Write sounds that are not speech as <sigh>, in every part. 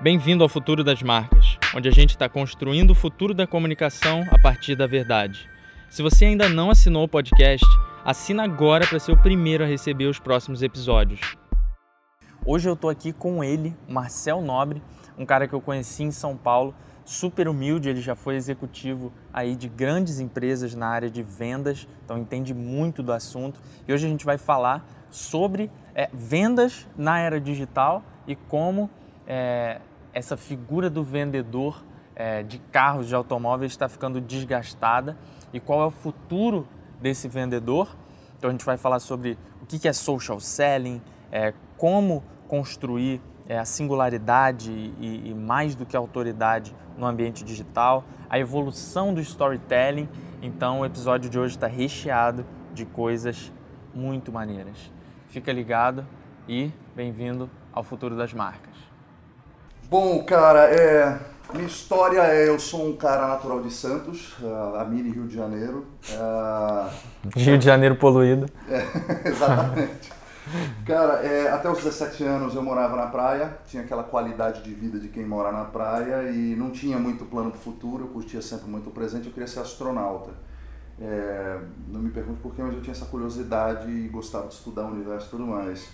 Bem-vindo ao Futuro das Marcas, onde a gente está construindo o futuro da comunicação a partir da verdade. Se você ainda não assinou o podcast, assina agora para ser o primeiro a receber os próximos episódios. Hoje eu estou aqui com ele, Marcel Nobre, um cara que eu conheci em São Paulo, super humilde, ele já foi executivo aí de grandes empresas na área de vendas, então entende muito do assunto. E hoje a gente vai falar sobre é, vendas na era digital e como é, essa figura do vendedor é, de carros, de automóveis está ficando desgastada e qual é o futuro desse vendedor. Então a gente vai falar sobre o que é social selling, é, como construir é, a singularidade e, e mais do que a autoridade no ambiente digital, a evolução do storytelling. Então o episódio de hoje está recheado de coisas muito maneiras. Fica ligado e bem-vindo ao futuro das marcas. Bom, cara, é, minha história é: eu sou um cara natural de Santos, a mini Rio de Janeiro. É, Rio de Janeiro poluído. É, <laughs> exatamente. Cara, é, até os 17 anos eu morava na praia, tinha aquela qualidade de vida de quem mora na praia e não tinha muito plano para o futuro, eu curtia sempre muito o presente, eu queria ser astronauta. É, não me pergunte porquê, mas eu tinha essa curiosidade e gostava de estudar o universo e tudo mais.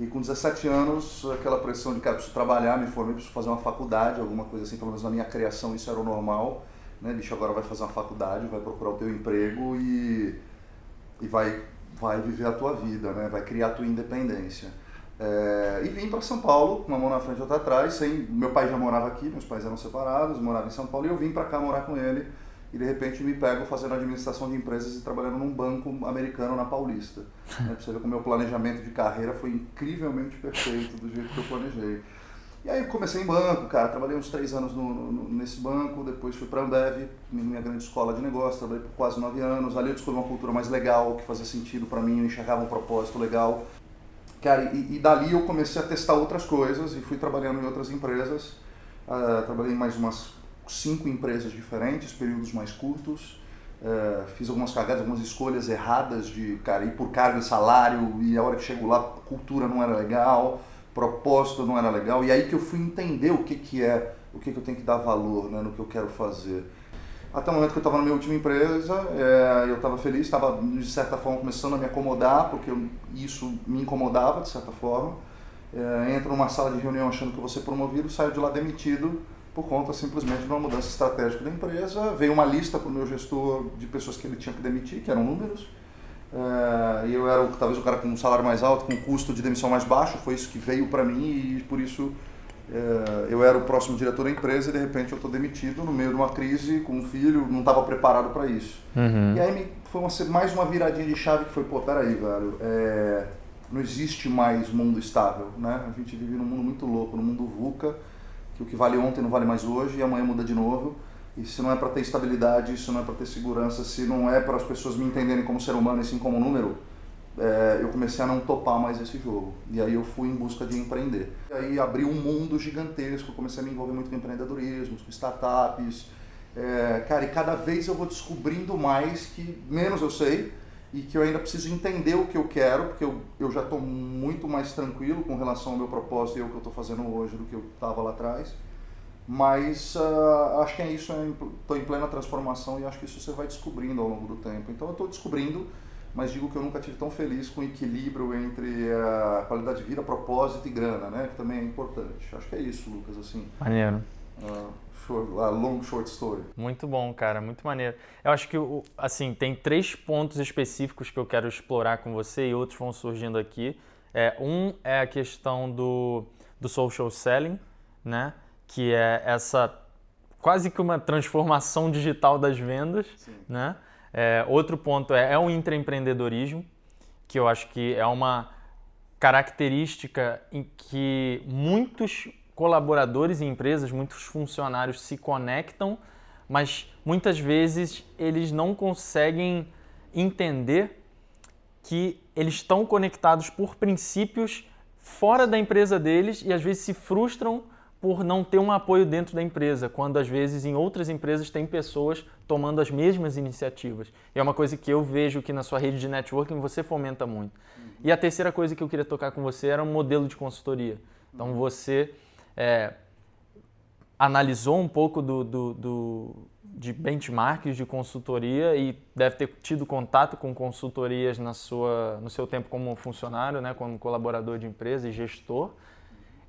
E com 17 anos, aquela pressão de, cara, preciso trabalhar, me formei, preciso fazer uma faculdade, alguma coisa assim, pelo menos na minha criação isso era o normal. Né? Bicho, agora vai fazer uma faculdade, vai procurar o teu emprego e, e vai, vai viver a tua vida, né? vai criar a tua independência. É, e vim para São Paulo, uma mão na frente e outra atrás. Sem, meu pai já morava aqui, meus pais eram separados, morava em São Paulo e eu vim para cá morar com ele e de repente me pego fazendo administração de empresas e trabalhando num banco americano na Paulista. <laughs> né, pra você ver como o meu planejamento de carreira foi incrivelmente perfeito do jeito que eu planejei. E aí comecei em banco, cara, trabalhei uns três anos no, no, nesse banco, depois fui para a Ambev, minha grande escola de negócio, trabalhei por quase nove anos, ali eu descobri uma cultura mais legal, que fazia sentido para mim, eu enxergava um propósito legal. Cara, e, e, dali eu comecei a testar outras coisas e fui trabalhando em outras empresas, uh, trabalhei em mais umas cinco empresas diferentes, períodos mais curtos. Uh, fiz algumas cagadas, algumas escolhas erradas de cara, ir por cargo e salário, e a hora que chego lá, cultura não era legal, propósito não era legal, e aí que eu fui entender o que, que é, o que, que eu tenho que dar valor né, no que eu quero fazer. Até o momento que eu estava na minha última empresa, é, eu estava feliz, estava de certa forma começando a me acomodar, porque eu, isso me incomodava de certa forma. É, entro numa sala de reunião achando que vou ser promovido, saio de lá demitido, por conta simplesmente de uma mudança estratégica da empresa. Veio uma lista para o meu gestor de pessoas que ele tinha que demitir, que eram números. É, e eu era talvez o cara com um salário mais alto, com um custo de demissão mais baixo, foi isso que veio para mim e por isso é, eu era o próximo diretor da empresa e de repente eu estou demitido no meio de uma crise com um filho, não estava preparado para isso. Uhum. E aí me, foi uma, mais uma viradinha de chave que foi, pô, peraí, velho, é, não existe mais mundo estável, né? A gente vive num mundo muito louco, no mundo VUCA, que o que vale ontem não vale mais hoje e amanhã muda de novo. E se não é para ter estabilidade, se não é para ter segurança, se não é para as pessoas me entenderem como ser humano e sim como número, é, eu comecei a não topar mais esse jogo. E aí eu fui em busca de empreender. E aí abri um mundo gigantesco, comecei a me envolver muito com empreendedorismo, com startups. É, cara, e cada vez eu vou descobrindo mais que menos eu sei, e que eu ainda preciso entender o que eu quero, porque eu, eu já estou muito mais tranquilo com relação ao meu propósito e ao que eu estou fazendo hoje do que eu estava lá atrás. Mas uh, acho que é isso, estou em plena transformação e acho que isso você vai descobrindo ao longo do tempo. Então eu estou descobrindo, mas digo que eu nunca tive tão feliz com o equilíbrio entre a qualidade de vida, propósito e grana, né? Que também é importante. Acho que é isso, Lucas, assim. Maneiro. Uh, short, a long short story. Muito bom, cara, muito maneiro. Eu acho que, assim, tem três pontos específicos que eu quero explorar com você e outros vão surgindo aqui. É, um é a questão do, do social selling, né? Que é essa quase que uma transformação digital das vendas, Sim. né? É, outro ponto é, é o intraempreendedorismo, que eu acho que é uma característica em que muitos colaboradores em empresas, muitos funcionários se conectam, mas muitas vezes eles não conseguem entender que eles estão conectados por princípios fora da empresa deles e às vezes se frustram por não ter um apoio dentro da empresa, quando às vezes em outras empresas tem pessoas tomando as mesmas iniciativas. E é uma coisa que eu vejo que na sua rede de networking você fomenta muito. E a terceira coisa que eu queria tocar com você era um modelo de consultoria. Então você é, analisou um pouco do, do, do, de benchmarks de consultoria e deve ter tido contato com consultorias na sua, no seu tempo como funcionário, né, como colaborador de empresa e gestor,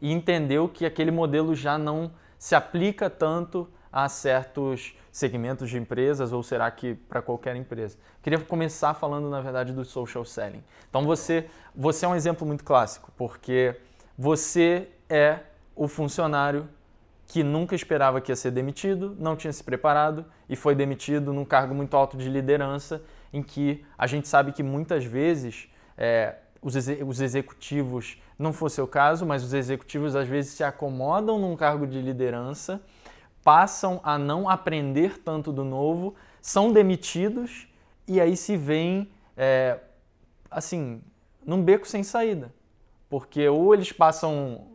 e entendeu que aquele modelo já não se aplica tanto a certos segmentos de empresas ou será que para qualquer empresa? Queria começar falando na verdade do social selling. Então você você é um exemplo muito clássico porque você é o funcionário que nunca esperava que ia ser demitido, não tinha se preparado e foi demitido num cargo muito alto de liderança, em que a gente sabe que muitas vezes é, os, ex os executivos, não foi o caso, mas os executivos às vezes se acomodam num cargo de liderança, passam a não aprender tanto do novo, são demitidos e aí se veem, é, assim, num beco sem saída. Porque ou eles passam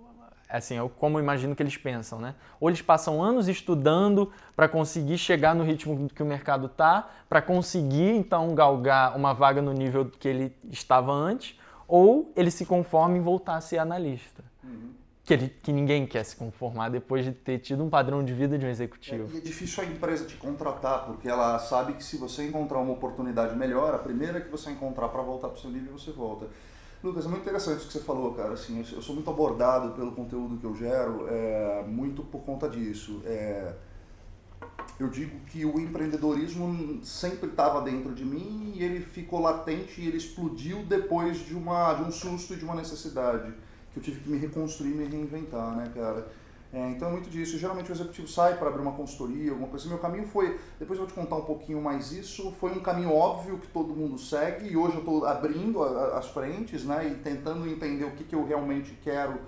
assim, eu como imagino que eles pensam, né? Ou eles passam anos estudando para conseguir chegar no ritmo que o mercado tá, para conseguir então galgar uma vaga no nível que ele estava antes, ou ele se conforma em voltar a ser analista. Uhum. Que, ele, que ninguém quer se conformar depois de ter tido um padrão de vida de um executivo. É, e é difícil a empresa te contratar, porque ela sabe que se você encontrar uma oportunidade melhor, a primeira que você encontrar para voltar para o seu nível, você volta. Lucas, é muito interessante isso que você falou, cara. Assim, eu sou muito abordado pelo conteúdo que eu gero, é, muito por conta disso. É, eu digo que o empreendedorismo sempre estava dentro de mim e ele ficou latente e ele explodiu depois de, uma, de um susto e de uma necessidade que eu tive que me reconstruir, me reinventar, né, cara? É, então é muito disso. Geralmente o executivo sai para abrir uma consultoria, alguma coisa assim. Meu caminho foi, depois eu vou te contar um pouquinho mais isso, foi um caminho óbvio que todo mundo segue e hoje eu estou abrindo a, as frentes né, e tentando entender o que, que eu realmente quero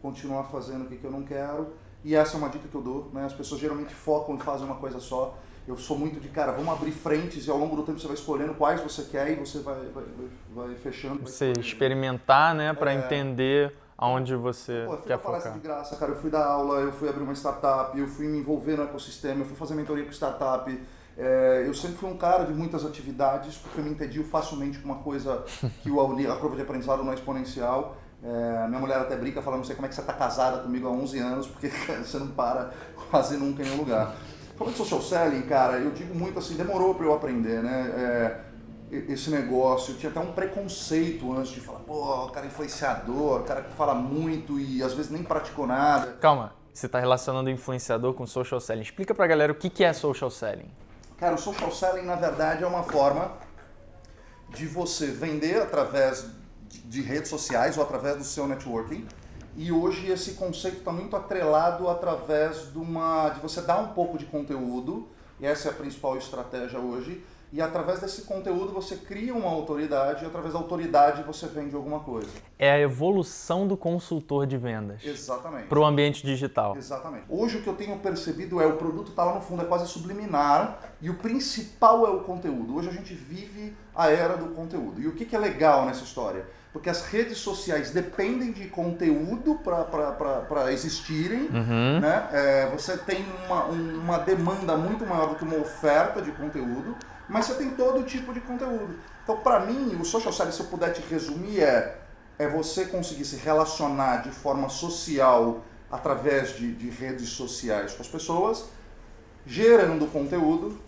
continuar fazendo, o que, que eu não quero. E essa é uma dica que eu dou. Né? As pessoas geralmente focam e fazem uma coisa só. Eu sou muito de cara, vamos abrir frentes e ao longo do tempo você vai escolhendo quais você quer e você vai, vai, vai, vai fechando. Você experimentar, né, para é... entender aonde você Pô, eu fui quer focar. de graça, cara. Eu fui dar aula, eu fui abrir uma startup, eu fui me envolver no ecossistema, eu fui fazer mentoria com startup. É, eu sempre fui um cara de muitas atividades, porque eu me entendi facilmente com uma coisa <laughs> que o, a curva de aprendizado não é exponencial. É, minha mulher até brinca falando, não sei como é que você está casada comigo há 11 anos, porque <laughs> você não para quase nunca em nenhum lugar. Falando de social selling, cara, eu digo muito assim, demorou para eu aprender, né? É, esse negócio. Eu tinha até um preconceito antes de falar, pô, cara influenciador, cara que fala muito e às vezes nem praticou nada. Calma, você está relacionando influenciador com social selling. Explica pra galera o que é social selling. Cara, o social selling na verdade é uma forma de você vender através de redes sociais ou através do seu networking. E hoje esse conceito está muito atrelado através de uma de você dar um pouco de conteúdo, e essa é a principal estratégia hoje, e através desse conteúdo você cria uma autoridade e através da autoridade você vende alguma coisa. É a evolução do consultor de vendas. Exatamente. Para o ambiente digital. Exatamente. Hoje o que eu tenho percebido é o produto está lá no fundo, é quase subliminar e o principal é o conteúdo. Hoje a gente vive a era do conteúdo. E o que, que é legal nessa história? Porque as redes sociais dependem de conteúdo para existirem. Uhum. Né? É, você tem uma, uma demanda muito maior do que uma oferta de conteúdo mas você tem todo tipo de conteúdo. Então, para mim, o social selling, se eu puder te resumir, é, é você conseguir se relacionar de forma social através de, de redes sociais com as pessoas, gerando conteúdo,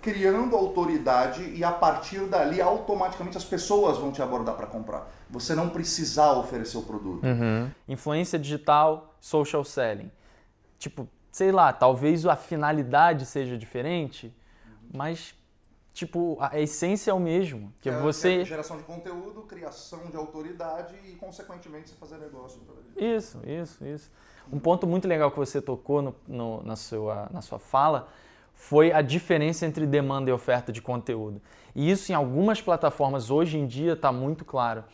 criando autoridade e a partir dali automaticamente as pessoas vão te abordar para comprar. Você não precisar oferecer o produto. Uhum. Influência digital, social selling. Tipo, sei lá, talvez a finalidade seja diferente, mas tipo, a essência é o mesmo. Que é, você... É geração de conteúdo, criação de autoridade e, consequentemente, você fazer negócio. Isso, isso, isso. Um ponto muito legal que você tocou no, no, na, sua, na sua fala foi a diferença entre demanda e oferta de conteúdo. E isso em algumas plataformas hoje em dia está muito claro.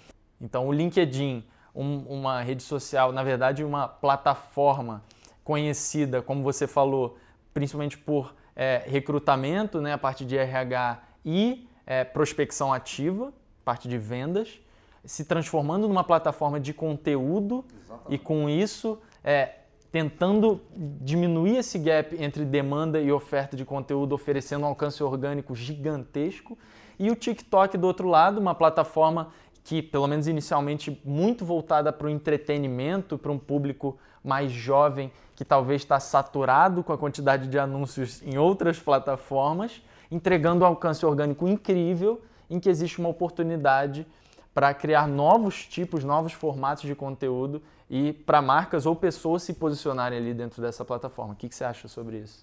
Então, o LinkedIn, um, uma rede social, na verdade, uma plataforma conhecida, como você falou, principalmente por é, recrutamento, né, a parte de RH e é, prospecção ativa, parte de vendas, se transformando numa plataforma de conteúdo Exatamente. e com isso é, tentando diminuir esse gap entre demanda e oferta de conteúdo, oferecendo um alcance orgânico gigantesco. E o TikTok, do outro lado, uma plataforma que, pelo menos inicialmente, muito voltada para o entretenimento, para um público mais jovem, que talvez está saturado com a quantidade de anúncios em outras plataformas, entregando um alcance orgânico incrível, em que existe uma oportunidade para criar novos tipos, novos formatos de conteúdo e para marcas ou pessoas se posicionarem ali dentro dessa plataforma. O que, que você acha sobre isso?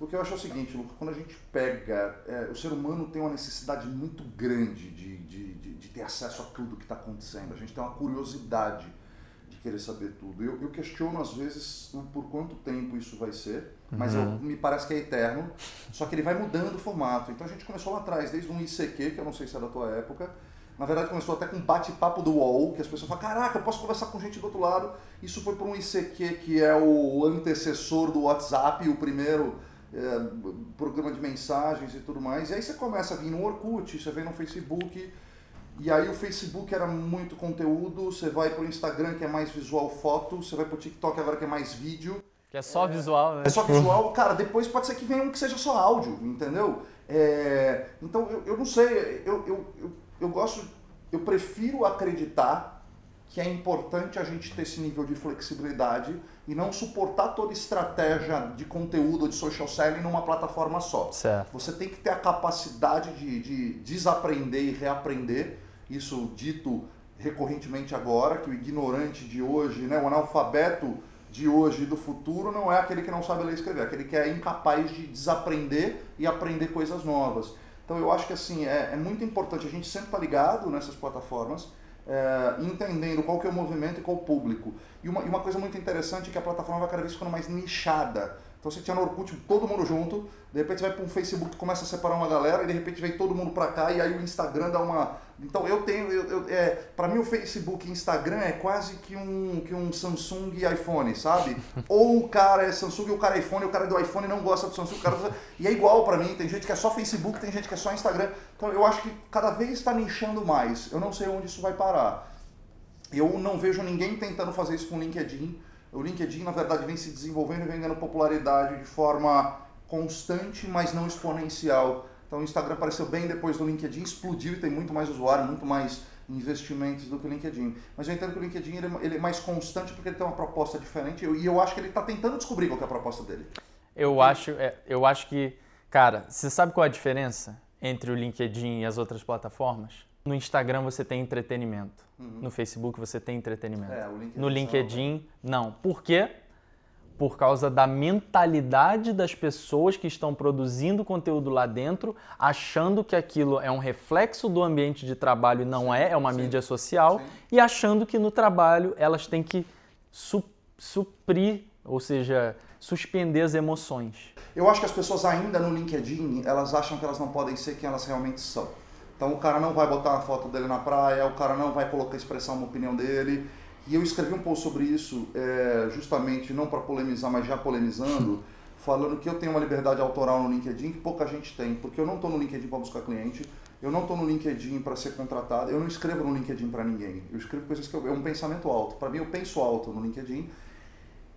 O que eu acho é o seguinte, Lucas, quando a gente pega. É, o ser humano tem uma necessidade muito grande de, de, de, de ter acesso a tudo que está acontecendo. A gente tem uma curiosidade de querer saber tudo. Eu, eu, questiono, às vezes, por quanto tempo isso vai ser, mas uhum. eu, me parece que é eterno, só que ele vai mudando o formato. Então a gente começou lá atrás, desde um ICQ, que eu não sei se é da tua época. Na verdade, começou até com um bate-papo do UOL, que as pessoas falam: caraca, eu posso conversar com gente do outro lado. Isso foi para um ICQ, que é o antecessor do WhatsApp, o primeiro é, programa de mensagens e tudo mais. E aí você começa a vir no Orkut, você vem no Facebook, e aí o Facebook era muito conteúdo, você vai pro Instagram que é mais visual foto, você vai pro TikTok agora que é mais vídeo. Que é só é, visual, né? É só visual. Cara, depois pode ser que venha um que seja só áudio, entendeu? É, então eu, eu não sei, eu, eu, eu, eu gosto, eu prefiro acreditar que é importante a gente ter esse nível de flexibilidade e não suportar toda estratégia de conteúdo de social selling numa plataforma só. Certo. Você tem que ter a capacidade de, de desaprender e reaprender, isso dito recorrentemente agora, que o ignorante de hoje, né, o analfabeto de hoje e do futuro não é aquele que não sabe ler e escrever, é aquele que é incapaz de desaprender e aprender coisas novas. Então eu acho que assim é, é muito importante a gente sempre estar tá ligado nessas plataformas, é, entendendo qual que é o movimento e qual o público. E uma, e uma coisa muito interessante é que a plataforma vai cada vez ficando mais nichada. Então você tinha no Orkut todo mundo junto, de repente vai para um Facebook começa a separar uma galera e de repente vem todo mundo para cá e aí o Instagram dá uma. Então eu tenho, eu, eu é, para mim o Facebook e Instagram é quase que um, que um Samsung e iPhone, sabe? <laughs> Ou o cara é Samsung e o cara é iPhone, o cara do iPhone não gosta do Samsung, o cara e é igual para mim. Tem gente que é só Facebook, tem gente que é só Instagram. Então eu acho que cada vez está nichando mais. Eu não sei onde isso vai parar. Eu não vejo ninguém tentando fazer isso com o LinkedIn o LinkedIn, na verdade, vem se desenvolvendo e vem ganhando popularidade de forma constante, mas não exponencial. Então o Instagram apareceu bem depois do LinkedIn, explodiu e tem muito mais usuário, muito mais investimentos do que o LinkedIn. Mas eu entendo que o LinkedIn ele, ele é mais constante porque ele tem uma proposta diferente e eu acho que ele está tentando descobrir qual é a proposta dele. Eu acho, é, eu acho que, cara, você sabe qual é a diferença entre o LinkedIn e as outras plataformas? No Instagram você tem entretenimento. Uhum. No Facebook você tem entretenimento. É, LinkedIn no LinkedIn, não. Por quê? Por causa da mentalidade das pessoas que estão produzindo conteúdo lá dentro, achando que aquilo é um reflexo do ambiente de trabalho e não é, é uma Sim. mídia social, Sim. e achando que no trabalho elas têm que su suprir, ou seja, suspender as emoções. Eu acho que as pessoas ainda no LinkedIn, elas acham que elas não podem ser quem elas realmente são. Então o cara não vai botar uma foto dele na praia, o cara não vai colocar expressar uma opinião dele. E eu escrevi um post sobre isso, é, justamente não para polemizar, mas já polemizando, <laughs> falando que eu tenho uma liberdade autoral no LinkedIn que pouca gente tem, porque eu não estou no LinkedIn para buscar cliente, eu não estou no LinkedIn para ser contratado, eu não escrevo no LinkedIn para ninguém. Eu escrevo coisas que eu, é um pensamento alto. Para mim, eu penso alto no LinkedIn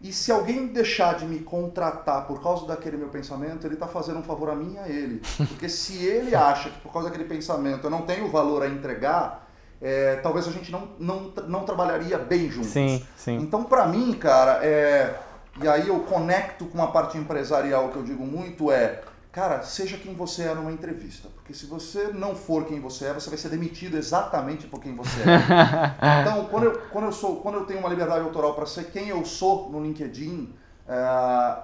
e se alguém deixar de me contratar por causa daquele meu pensamento, ele está fazendo um favor a mim e a ele. <laughs> Porque se ele acha que por causa daquele pensamento eu não tenho valor a entregar, é, talvez a gente não, não, não trabalharia bem juntos. Sim, sim. Então, para mim, cara, é, e aí eu conecto com uma parte empresarial que eu digo muito, é cara, seja quem você é numa entrevista. Porque se você não for quem você é, você vai ser demitido exatamente por quem você é. <laughs> então, quando eu, quando eu, sou, quando eu tenho uma liberdade autoral para ser quem eu sou no LinkedIn, uh,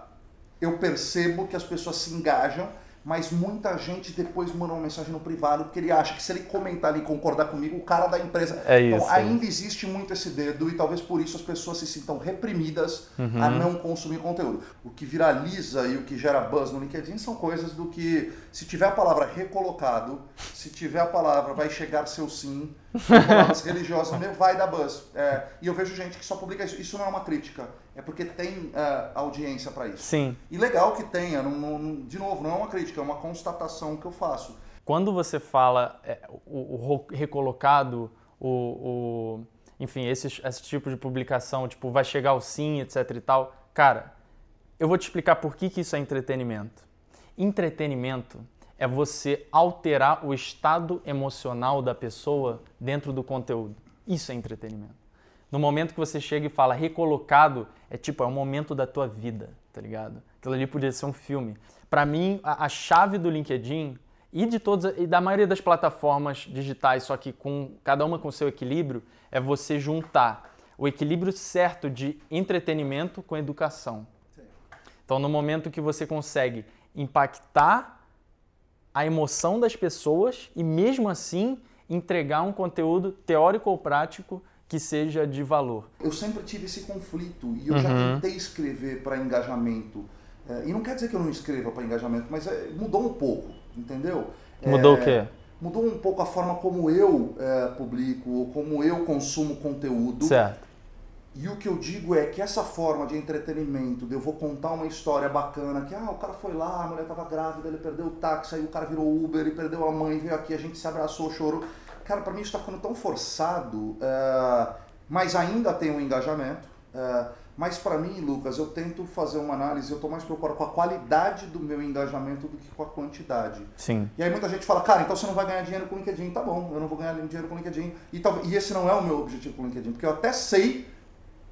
eu percebo que as pessoas se engajam mas muita gente depois manda uma mensagem no privado porque ele acha que se ele comentar e concordar comigo, o cara da empresa. É isso, então ainda existe muito esse dedo e talvez por isso as pessoas se sintam reprimidas uhum. a não consumir conteúdo. O que viraliza e o que gera buzz no LinkedIn são coisas do que, se tiver a palavra recolocado, se tiver a palavra vai chegar seu sim, palavras <laughs> religiosas, vai dar buzz. É, e eu vejo gente que só publica isso. Isso não é uma crítica é porque tem uh, audiência para isso. Sim. E legal que tenha, não, não, de novo, não é uma crítica, é uma constatação que eu faço. Quando você fala é, o, o, recolocado, o, o, enfim, esse, esse tipo de publicação, tipo, vai chegar o sim, etc e tal, cara, eu vou te explicar por que, que isso é entretenimento. Entretenimento é você alterar o estado emocional da pessoa dentro do conteúdo. Isso é entretenimento. No momento que você chega e fala recolocado, é tipo, é um momento da tua vida, tá ligado? Aquilo ali podia ser um filme. Para mim, a, a, chave do LinkedIn e de todas e da maioria das plataformas digitais, só que com cada uma com seu equilíbrio, é você juntar o equilíbrio certo de entretenimento com educação. Então, no momento que você consegue impactar a emoção das pessoas e mesmo assim entregar um conteúdo teórico ou prático que seja de valor. Eu sempre tive esse conflito e eu uhum. já tentei escrever para engajamento. É, e não quer dizer que eu não escreva para engajamento, mas é, mudou um pouco, entendeu? Mudou é, o quê? Mudou um pouco a forma como eu é, publico, como eu consumo conteúdo. Certo. E o que eu digo é que essa forma de entretenimento, de eu vou contar uma história bacana, que ah, o cara foi lá, a mulher estava grávida, ele perdeu o táxi, aí o cara virou Uber, e perdeu a mãe, veio aqui, a gente se abraçou, chorou. Cara, para mim isso está ficando tão forçado, uh, mas ainda tem um engajamento. Uh, mas para mim, Lucas, eu tento fazer uma análise, eu estou mais preocupado com a qualidade do meu engajamento do que com a quantidade. Sim. E aí muita gente fala, cara, então você não vai ganhar dinheiro com o LinkedIn. Tá bom, eu não vou ganhar dinheiro com o LinkedIn. E, tal, e esse não é o meu objetivo com o LinkedIn, porque eu até sei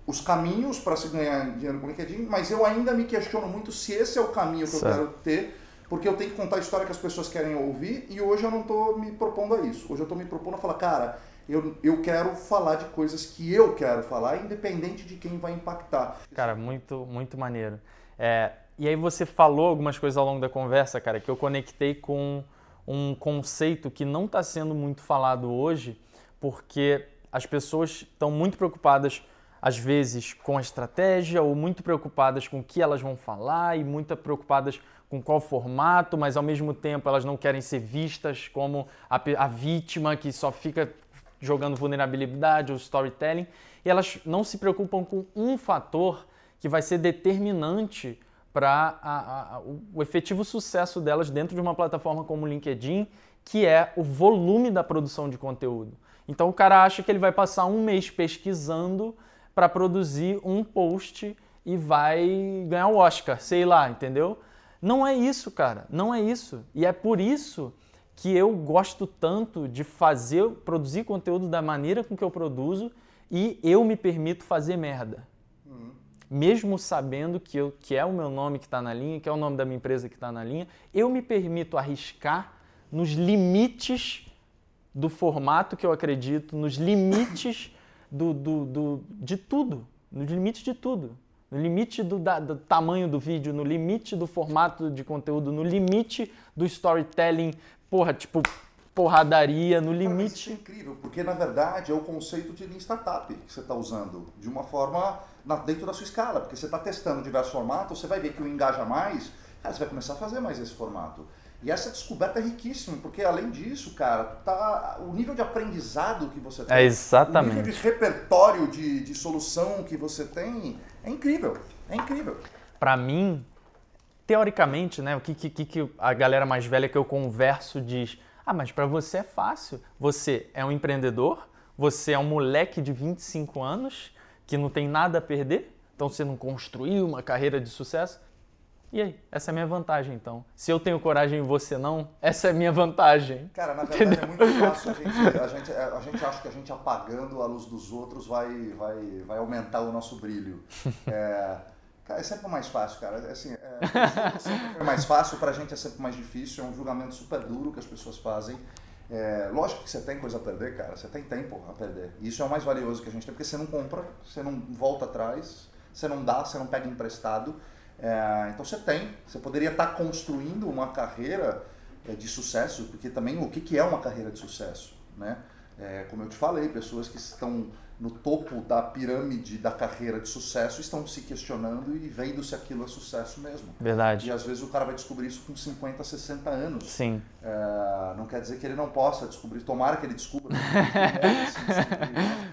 os caminhos para se ganhar dinheiro com o LinkedIn, mas eu ainda me questiono muito se esse é o caminho que certo. eu quero ter, porque eu tenho que contar a história que as pessoas querem ouvir e hoje eu não estou me propondo a isso. Hoje eu estou me propondo a falar, cara, eu, eu quero falar de coisas que eu quero falar, independente de quem vai impactar. Cara, muito, muito maneiro. É, e aí você falou algumas coisas ao longo da conversa, cara, que eu conectei com um conceito que não está sendo muito falado hoje, porque as pessoas estão muito preocupadas às vezes com a estratégia ou muito preocupadas com o que elas vão falar e muito preocupadas com qual formato, mas ao mesmo tempo elas não querem ser vistas como a, a vítima que só fica jogando vulnerabilidade ou storytelling e elas não se preocupam com um fator que vai ser determinante para o efetivo sucesso delas dentro de uma plataforma como o LinkedIn, que é o volume da produção de conteúdo. Então o cara acha que ele vai passar um mês pesquisando para produzir um post e vai ganhar o Oscar, sei lá, entendeu? Não é isso, cara, não é isso. E é por isso que eu gosto tanto de fazer, produzir conteúdo da maneira com que eu produzo e eu me permito fazer merda. Mesmo sabendo que, eu, que é o meu nome que está na linha, que é o nome da minha empresa que está na linha, eu me permito arriscar nos limites do formato que eu acredito, nos limites do, do, do, de tudo, no limite de tudo. No limite do, da, do tamanho do vídeo, no limite do formato de conteúdo, no limite do storytelling, porra, tipo, porradaria, no limite. isso é incrível, porque na verdade é o conceito de Lean Startup que você está usando, de uma forma na, dentro da sua escala, porque você está testando diversos formatos, você vai ver que o engaja mais, cara, você vai começar a fazer mais esse formato. E essa descoberta é riquíssima, porque além disso, cara, tá, o nível de aprendizado que você tem, é exatamente. o nível de repertório de, de solução que você tem, é incrível. É incrível. Para mim, teoricamente, né, o que, que, que a galera mais velha que eu converso diz: ah, mas para você é fácil. Você é um empreendedor, você é um moleque de 25 anos que não tem nada a perder, então você não construiu uma carreira de sucesso. E aí? Essa é a minha vantagem, então. Se eu tenho coragem e você não, essa é a minha vantagem. Cara, na verdade Entendeu? é muito fácil. A <laughs> gente, a, gente, a gente acha que a gente apagando a luz dos outros vai, vai, vai aumentar o nosso brilho. <laughs> É, cara, é sempre mais fácil, cara. É assim, é, é sempre mais fácil, pra gente é sempre mais difícil. É um julgamento super duro que as pessoas fazem. É, lógico que você tem coisa a perder, cara. Você tem tempo a perder. Isso é o mais valioso que a gente tem, porque você não compra, você não volta atrás, você não dá, você não pega emprestado. É, então você tem, você poderia estar construindo uma carreira é, de sucesso, porque também o que, que é uma carreira de sucesso, né? É, como eu te falei, pessoas que estão no topo da pirâmide da carreira de sucesso estão se questionando e vendo se aquilo é sucesso mesmo. Verdade. E às vezes o cara vai descobrir isso com 50, 60 anos. Sim. É, não quer dizer que ele não possa descobrir, tomara que ele descubra. <laughs>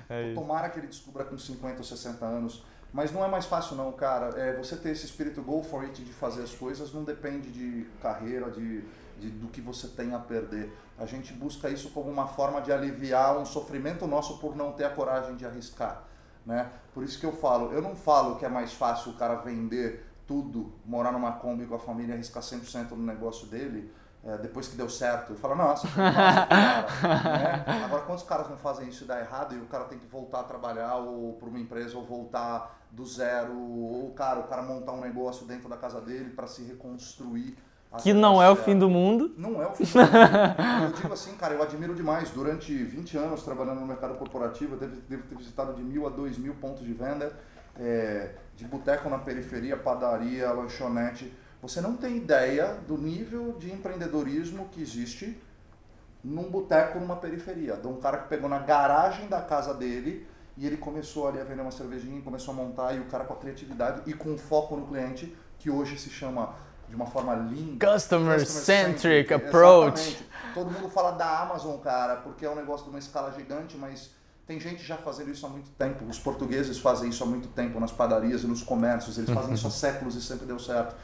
é tomara que ele descubra com 50 ou 60 anos mas não é mais fácil não, cara. É, você ter esse espírito go for it de fazer as coisas não depende de carreira, de, de, do que você tem a perder. A gente busca isso como uma forma de aliviar um sofrimento nosso por não ter a coragem de arriscar. Né? Por isso que eu falo, eu não falo que é mais fácil o cara vender tudo, morar numa Kombi com a família e arriscar 100% no negócio dele, é, depois que deu certo, e fala, nossa, nossa cara, né? <laughs> Agora, quantos caras não fazem isso e dá errado e o cara tem que voltar a trabalhar ou para uma empresa ou voltar do zero, ou cara, o cara montar um negócio dentro da casa dele para se reconstruir. Que não é o fim do mundo. Não é o fim do mundo. eu digo assim, cara, eu admiro demais. Durante 20 anos trabalhando no mercado corporativo, eu devo, devo ter visitado de mil a dois mil pontos de venda, é, de boteco na periferia, padaria, lanchonete você não tem ideia do nível de empreendedorismo que existe num boteco numa periferia. De um cara que pegou na garagem da casa dele e ele começou ali a vender uma cervejinha, começou a montar e o cara com a criatividade e com foco no cliente, que hoje se chama de uma forma linda. Customer, centric approach. Exatamente. Todo mundo fala da Amazon, cara, porque é um negócio de uma escala gigante, mas tem gente já fazendo isso há muito tempo. Os portugueses fazem isso há muito tempo nas padarias e nos comércios. Eles fazem isso há <laughs> séculos e sempre deu certo.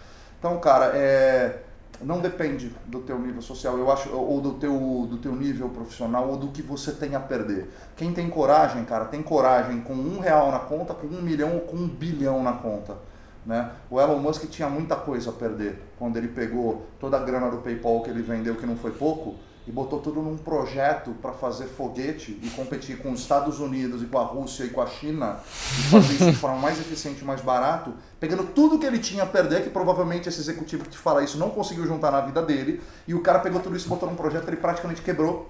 Então, cara, é, não depende do teu nível social, eu acho, ou do teu, do teu nível profissional, ou do que você tem a perder. Quem tem coragem, cara, tem coragem com um real na conta, com um milhão ou com um bilhão na conta. Né? O Elon Musk tinha muita coisa a perder quando ele pegou toda a grana do PayPal que ele vendeu, que não foi pouco, e botou tudo num projeto para fazer foguete e competir com os Estados Unidos e com a Rússia e com a China e fazer isso de forma mais eficiente e mais barato, pegando tudo que ele tinha a perder, que provavelmente esse executivo que te fala isso não conseguiu juntar na vida dele, e o cara pegou tudo isso e botou num projeto ele praticamente quebrou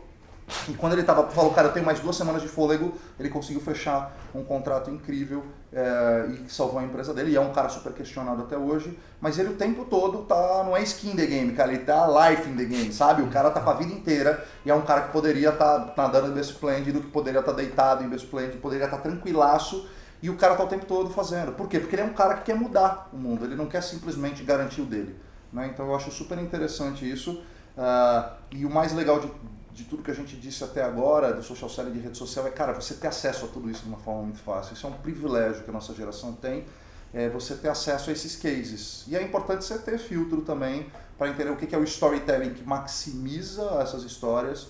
e quando ele tava, falou, cara, eu tenho mais duas semanas de fôlego, ele conseguiu fechar um contrato incrível é, e salvou a empresa dele. E é um cara super questionado até hoje, mas ele o tempo todo tá, não é skin the game, cara, ele tá life in the game, sabe? O cara tá com a vida inteira e é um cara que poderia estar tá nadando em Splendid, que poderia estar tá deitado em Best Splendid, poderia estar tá tranquilaço e o cara tá o tempo todo fazendo. Por quê? Porque ele é um cara que quer mudar o mundo, ele não quer simplesmente garantir o dele. Né? Então eu acho super interessante isso. Uh, e o mais legal de, de tudo que a gente disse até agora, do social selling de rede social, é, cara, você ter acesso a tudo isso de uma forma muito fácil. Isso é um privilégio que a nossa geração tem, é você ter acesso a esses cases. E é importante você ter filtro também para entender o que é o storytelling que maximiza essas histórias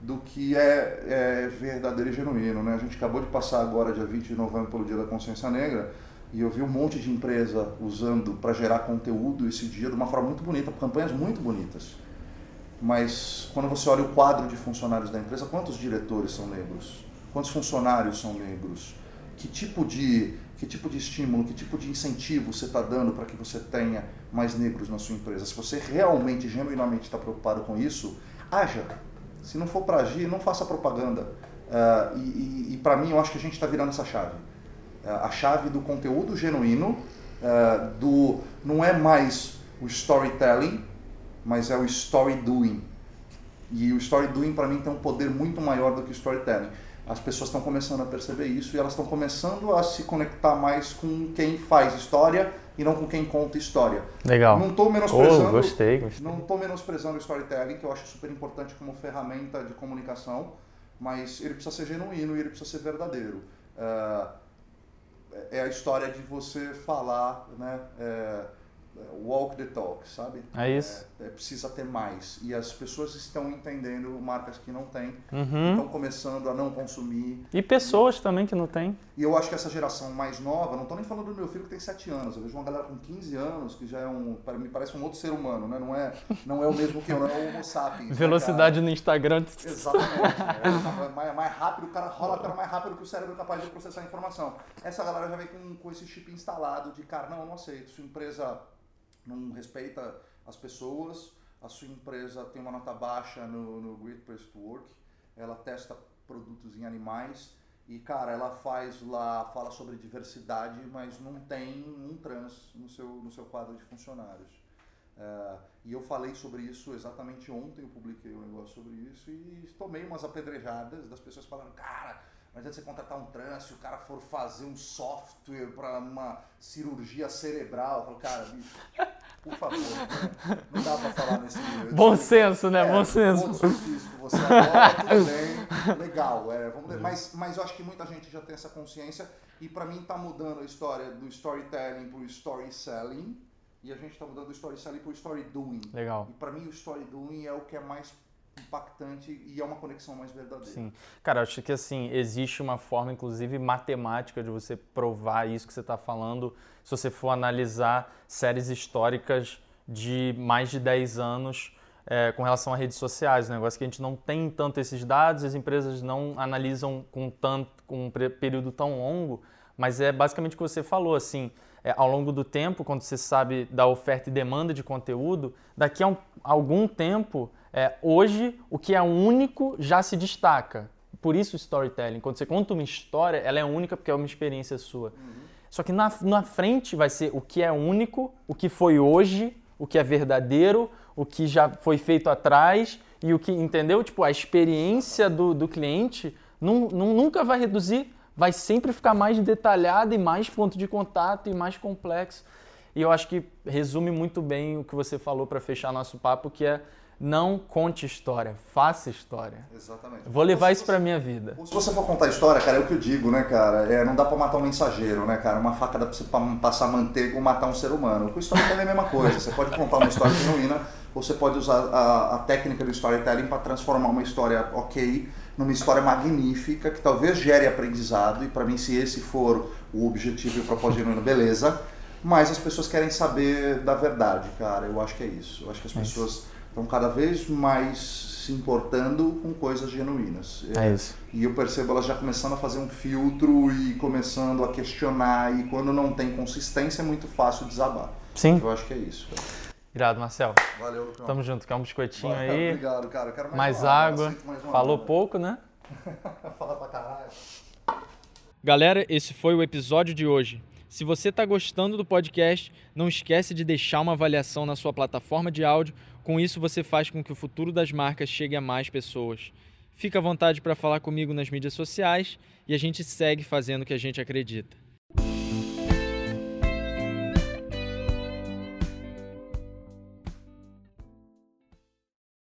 do que é, é verdadeiro e genuíno. Né? A gente acabou de passar agora, dia 20 de novembro, pelo Dia da Consciência Negra, e eu vi um monte de empresa usando para gerar conteúdo esse dia de uma forma muito bonita, campanhas muito bonitas mas quando você olha o quadro de funcionários da empresa, quantos diretores são negros? Quantos funcionários são negros? Que tipo de, que tipo de estímulo, que tipo de incentivo você está dando para que você tenha mais negros na sua empresa? Se você realmente, genuinamente está preocupado com isso, haja. Se não for para agir, não faça propaganda. Uh, e, e, e para mim, eu acho que a gente está virando essa chave. Uh, a chave do conteúdo genuíno, uh, do não é mais o storytelling, mas é o story doing. E o story doing para mim tem um poder muito maior do que o storytelling. As pessoas estão começando a perceber isso e elas estão começando a se conectar mais com quem faz história e não com quem conta história. Legal. Não estou menosprezando. Oh, gostei, gostei. Não estou menosprezando o storytelling, que eu acho super importante como ferramenta de comunicação, mas ele precisa ser genuíno e ele precisa ser verdadeiro. Uh, é a história de você falar, né? É, walk the talk, sabe? É isso. É, é, precisa ter mais. E as pessoas estão entendendo marcas que não têm, uhum. estão começando a não consumir. E pessoas e, também que não têm. E eu acho que essa geração mais nova, não estou nem falando do meu filho que tem 7 anos, eu vejo uma galera com 15 anos que já é um, me parece um outro ser humano, né? Não é, não é o mesmo que eu, não é o Homo sapiens. Né, Velocidade né, no Instagram. Exatamente. é, mais, mais rápido, o cara rola até mais rápido que o cérebro é capaz de processar a informação. Essa galera já vem com, com esse chip instalado de, cara, não, eu não aceito. Sua empresa não respeita as pessoas, a sua empresa tem uma nota baixa no, no Great Place to Work, ela testa produtos em animais e, cara, ela faz lá, fala sobre diversidade, mas não tem um trans no seu, no seu quadro de funcionários. Uh, e eu falei sobre isso exatamente ontem, eu publiquei um negócio sobre isso e tomei umas apedrejadas das pessoas falando, cara, não adianta você contratar um trans se o cara for fazer um software para uma cirurgia cerebral. Eu falo, cara, bicho, por favor, né? não dá para falar nesse nível. Bom senso, né? É, Bom senso. Ponto físico, você agora, tudo <laughs> bem, legal. É, vamos mas, mas eu acho que muita gente já tem essa consciência e para mim tá mudando a história do storytelling pro story selling e a gente está mudando do storytelling para o story doing. Legal. E para mim o story doing é o que é mais impactante e é uma conexão mais verdadeira. Sim. Cara, acho que assim, existe uma forma, inclusive matemática, de você provar isso que você está falando. Se você for analisar séries históricas de mais de 10 anos, é, com relação a redes sociais, um negócio que a gente não tem tanto esses dados, as empresas não analisam com tanto com um período tão longo, mas é basicamente o que você falou, assim, é, ao longo do tempo, quando você sabe da oferta e demanda de conteúdo, daqui a um, algum tempo, é, hoje o que é único já se destaca. Por isso storytelling. Quando você conta uma história, ela é única porque é uma experiência sua. Uhum. Só que na, na frente vai ser o que é único, o que foi hoje, o que é verdadeiro, o que já foi feito atrás e o que, entendeu? Tipo, a experiência do, do cliente não, não, nunca vai reduzir, vai sempre ficar mais detalhada e mais ponto de contato e mais complexo. E eu acho que resume muito bem o que você falou para fechar nosso papo, que é não conte história, faça história. Exatamente. Vou levar isso para minha vida. Se você for contar história, cara, é o que eu digo, né, cara? É, não dá para matar um mensageiro, né, cara? Uma faca dá para você passar manteiga ou matar um ser humano. Com história também é a mesma coisa. Você pode contar uma história genuína, ou você pode usar a, a técnica do storytelling para transformar uma história ok numa história magnífica que talvez gere aprendizado. E para mim, se esse for o objetivo e o propósito genuíno, beleza. Mas as pessoas querem saber da verdade, cara. Eu acho que é isso. Eu acho que as é pessoas estão cada vez mais se importando com coisas genuínas. É isso. E eu percebo elas já começando a fazer um filtro e começando a questionar. E quando não tem consistência é muito fácil desabar. Sim. Eu acho que é isso. Irado, Marcel. Valeu, Lucão. Tamo junto. Quer um biscoitinho Valeu, aí? Obrigado, cara. quero mais, mais água. Mais Falou pouco, né? <laughs> Fala pra caralho. Galera, esse foi o episódio de hoje. Se você está gostando do podcast, não esquece de deixar uma avaliação na sua plataforma de áudio com isso, você faz com que o futuro das marcas chegue a mais pessoas. Fica à vontade para falar comigo nas mídias sociais e a gente segue fazendo o que a gente acredita.